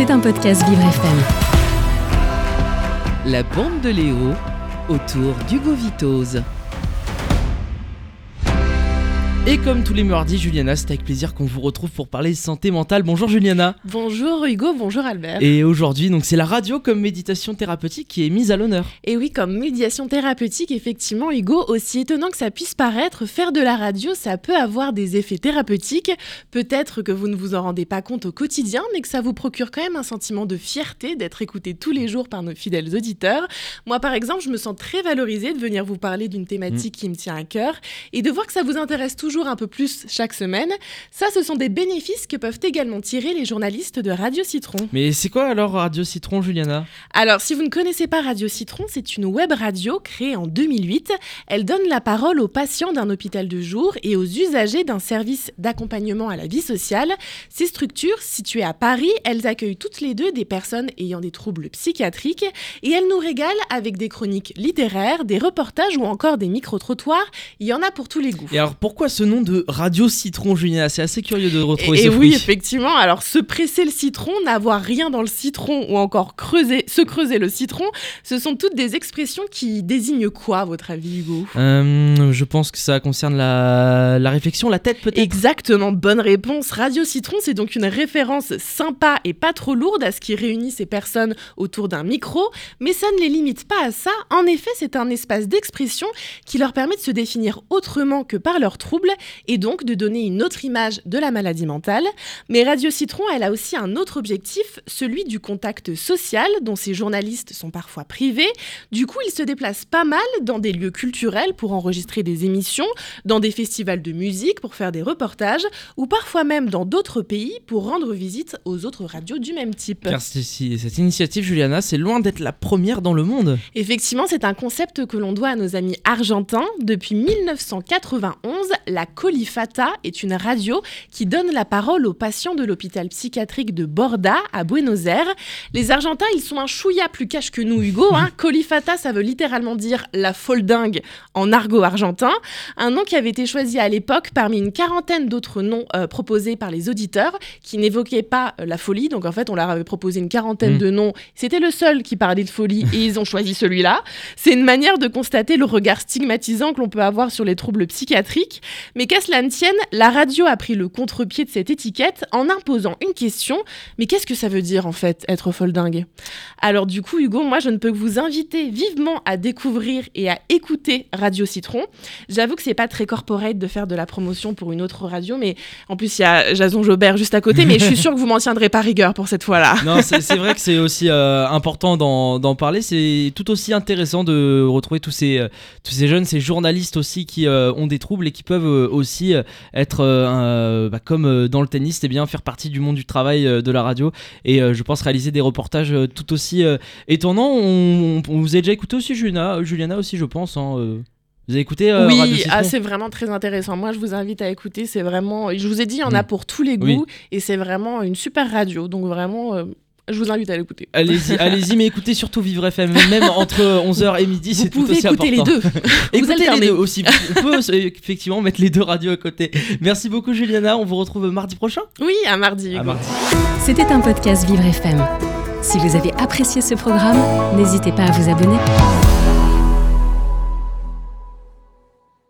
C'est un podcast Vivre FM. La bande de Léo autour d'Hugo Vitose. Et comme tous les mardis, Juliana, c'est avec plaisir qu'on vous retrouve pour parler santé mentale. Bonjour Juliana. Bonjour Hugo, bonjour Albert. Et aujourd'hui, donc c'est la radio comme méditation thérapeutique qui est mise à l'honneur. Et oui, comme médiation thérapeutique, effectivement, Hugo, aussi étonnant que ça puisse paraître, faire de la radio, ça peut avoir des effets thérapeutiques. Peut-être que vous ne vous en rendez pas compte au quotidien, mais que ça vous procure quand même un sentiment de fierté d'être écouté tous les jours par nos fidèles auditeurs. Moi, par exemple, je me sens très valorisée de venir vous parler d'une thématique qui me tient à cœur et de voir que ça vous intéresse toujours un peu plus chaque semaine. Ça, ce sont des bénéfices que peuvent également tirer les journalistes de Radio Citron. Mais c'est quoi alors Radio Citron, Juliana? Alors, si vous ne connaissez pas Radio Citron, c'est une web radio créée en 2008. Elle donne la parole aux patients d'un hôpital de jour et aux usagers d'un service d'accompagnement à la vie sociale. Ces structures, situées à Paris, elles accueillent toutes les deux des personnes ayant des troubles psychiatriques et elles nous régalent avec des chroniques littéraires, des reportages ou encore des micro-trottoirs. Il y en a pour tous les goûts. Et alors pourquoi ce nom de Radio Citron, Juliana C'est assez curieux de retrouver et, ce et oui, effectivement. Alors, se presser le citron, n'avoir rien dans le citron ou encore creuser, se creuser le citron, ce sont toutes des expressions qui désignent quoi, à votre avis, Hugo? Euh, je pense que ça concerne la, la réflexion, la tête peut-être? Exactement, bonne réponse. Radio Citron, c'est donc une référence sympa et pas trop lourde à ce qui réunit ces personnes autour d'un micro, mais ça ne les limite pas à ça. En effet, c'est un espace d'expression qui leur permet de se définir autrement que par leurs troubles et donc de donner une autre image de la maladie mentale. Mais Radio Citron, elle a aussi un autre objectif, celui du contact social, dont ces journalistes sont parfois privés. Du coup, ils se déplacent pas mal dans des lieux culturels pour enregistrer des émissions, dans des festivals de musique pour faire des reportages, ou parfois même dans d'autres pays pour rendre visite aux autres radios du même type. Car cette initiative, Juliana, c'est loin d'être la première dans le monde. Effectivement, c'est un concept que l'on doit à nos amis argentins. Depuis 1991, la Colifata est une radio qui donne la parole aux patients de l'hôpital psychiatrique de Borda à Buenos Aires. Les Argentins, ils sont un chouïa plus cash que nous, Hugo. Hein. Colifata, ça veut littéralement dire la folle dingue en argot argentin. Un nom qui avait été choisi à l'époque parmi une quarantaine d'autres noms euh, proposés par les auditeurs qui n'évoquaient pas euh, la folie. Donc en fait, on leur avait proposé une quarantaine Mm. de noms. C'était le seul qui parlait de folie et ils ont choisi celui-là. C'est une manière de constater le regard stigmatisant que l'on peut avoir sur les troubles psychiatriques. Mais qu'à cela ne tienne, la radio a pris le contre-pied de cette étiquette en imposant une question. Mais qu'est-ce que ça veut dire en fait, être folle dingue Alors du coup, Hugo, moi je ne peux que vous inviter vivement à découvrir et à écouter Radio Citron. J'avoue que c'est pas très corporate de faire de la promotion pour une autre radio, mais en plus il y a Jason Jobert juste à côté, mais je suis sûre que vous m'en tiendrez pas rigueur pour cette fois-là. Non, c'est vrai que c'est aussi euh, important d'en parler. C'est tout aussi intéressant de retrouver tous ces, euh, tous ces jeunes, ces journalistes aussi qui euh, ont des troubles et qui peuvent aussi euh, être, euh, un- bah, comme euh, dans le tennis, eh bien, faire partie du monde du travail euh, de la radio. Et euh, je pense réaliser des reportages euh, tout aussi euh, étonnants. On, on vous a déjà écouté aussi, Juliana, Juliana aussi, je pense. hein, euh. Vous avez écouté euh, oui, ah, c'est vraiment très intéressant. Moi, je vous invite à écouter. C'est vraiment, je vous ai dit, il y en a Mm. pour tous les Oui. goûts et c'est vraiment une super radio. Donc vraiment, euh, je vous invite à l'écouter. Allez-y, allez-y, mais écoutez surtout Vivre FM, même entre 11h et midi, Vous c'est tout pouvez aussi écouter important. les deux. Écoutez les deux aussi. On peut effectivement mettre les deux radios à côté. Merci beaucoup Juliana, on vous retrouve mardi prochain. Oui, à mardi. À mardi. C'était un podcast Vivre FM. Si vous avez apprécié ce programme, n'hésitez pas à vous abonner.